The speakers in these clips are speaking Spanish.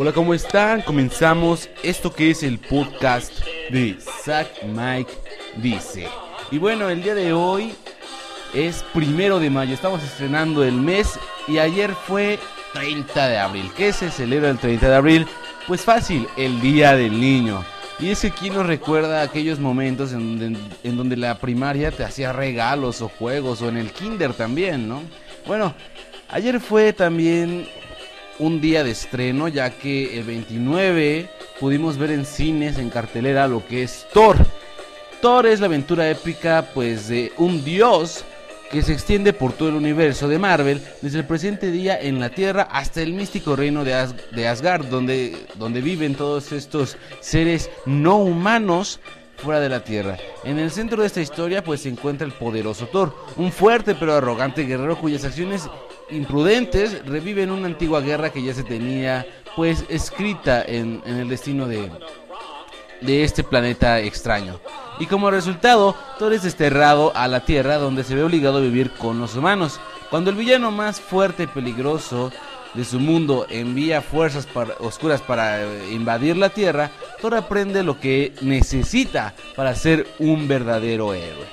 Hola, ¿cómo están? Comenzamos esto que es el podcast de Zack Mike Dice. Y bueno, el día de hoy es primero de mayo, estamos estrenando el mes y ayer fue 30 de abril. ¿Qué se celebra el 30 de abril? Pues fácil, el Día del Niño. Y ese aquí nos recuerda aquellos momentos en, en, donde la primaria te hacía regalos o juegos, o en el kinder también, ¿no? Bueno, ayer fue también un día de estreno, ya que el 29 pudimos ver en cines, en cartelera, lo que es Thor. Thor es la aventura épica, pues, de un dios que se extiende por todo el universo de Marvel, desde el presente día en la Tierra hasta el místico reino de, Asgard, donde, donde viven todos estos seres no humanos fuera de la Tierra. En el centro de esta historia pues se encuentra el poderoso Thor, un fuerte pero arrogante guerrero cuyas acciones imprudentes reviven una antigua guerra que ya se tenía pues escrita en, en el destino de, de este planeta extraño. Y como resultado, Thor es desterrado a la Tierra donde se ve obligado a vivir con los humanos. Cuando el villano más fuerte y peligroso de su mundo envía fuerzas oscuras para eh, invadir la Tierra, Thor aprende lo que necesita para ser un verdadero héroe.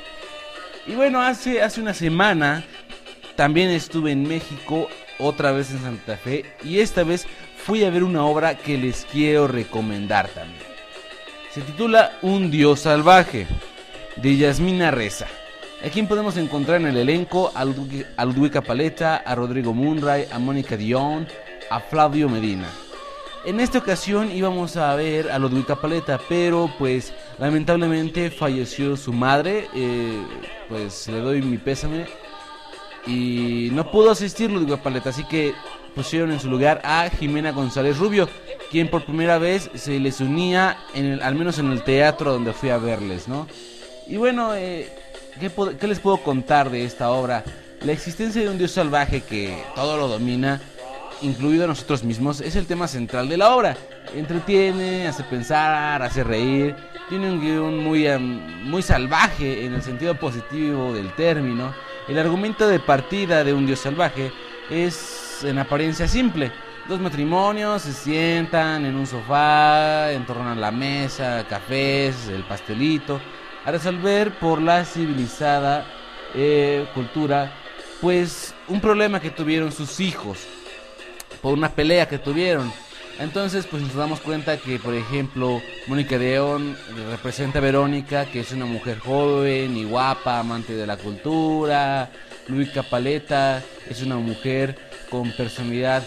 Y bueno, hace, hace una semana también estuve en México, otra vez en Santa Fe, y esta vez fui a ver una obra que les quiero recomendar también. Se titula Un Dios Salvaje, de Yasmina Reza. A quien podemos encontrar en el elenco a Ludwika Paleta, a Rodrigo Munray, a Mónica Dion, a Flavio Medina. En esta ocasión íbamos a ver a Ludwika Paleta, pero pues lamentablemente falleció su madre, eh, pues le doy mi pésame y no pudo asistir Ludwika Paleta, así que pusieron en su lugar a Jimena González Rubio, quien por primera vez se les unía, en al menos en el teatro donde fui a verles, ¿no? Y bueno, eh, ¿qué, les puedo contar de esta obra? La existencia de un dios salvaje que todo lo domina, incluido nosotros mismos, es el tema central de la obra. Entretiene, hace pensar, hace reír, tiene un guion muy, muy salvaje en el sentido positivo del término. El argumento de partida de un dios salvaje es en apariencia simple. Dos matrimonios se sientan en un sofá, en torno a la mesa, cafés, el pastelito, a resolver por la civilizada eh, cultura, pues un problema que tuvieron sus hijos, por una pelea que tuvieron. Entonces, pues nos damos cuenta que, por ejemplo, Mónica Deón representa a Verónica, que es una mujer joven y guapa, amante de la cultura. Luis Capaleta es una mujer con personalidad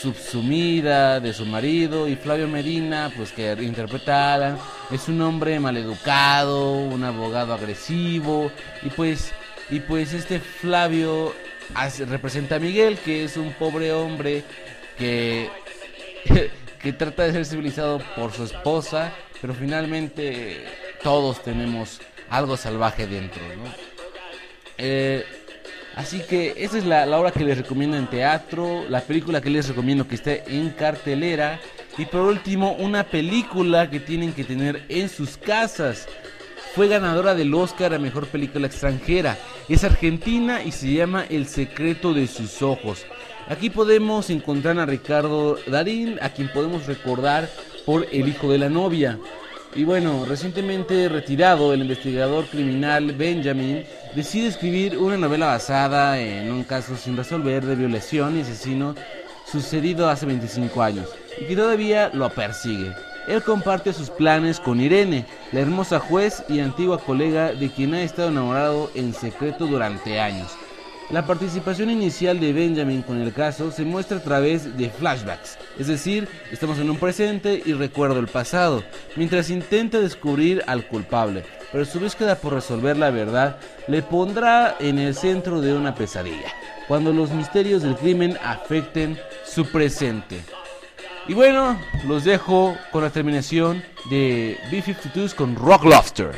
subsumida de su marido y Flavio Medina, pues que interpreta es un hombre maleducado, un abogado agresivo y pues y pues este Flavio representa a Miguel, que es un pobre hombre que que trata de ser civilizado por su esposa, pero finalmente todos tenemos algo salvaje dentro, ¿no? Eh, Así que esa es la, obra que les recomiendo en teatro, la película que les recomiendo que esté en cartelera y por último una película que tienen que tener en sus casas. Fue ganadora del Oscar a Mejor Película Extranjera. Es argentina y se llama El secreto de sus ojos. Aquí podemos encontrar a Ricardo Darín, a quien podemos recordar por El hijo de la novia. Y bueno, recientemente retirado, el investigador criminal Benjamin decide escribir una novela basada en un caso sin resolver de violación y asesino sucedido hace 25 años y que todavía lo persigue. Él comparte sus planes con Irene, la hermosa juez y antigua colega de quien ha estado enamorado en secreto durante años. La participación inicial de Benjamin con el caso se muestra a través de flashbacks, es decir, estamos en un presente y recuerdo el pasado, mientras intenta descubrir al culpable, pero su búsqueda por resolver la verdad le pondrá en el centro de una pesadilla, cuando los misterios del crimen afecten su presente. Y bueno, los dejo con la terminación de B-52s con Rock Lobster.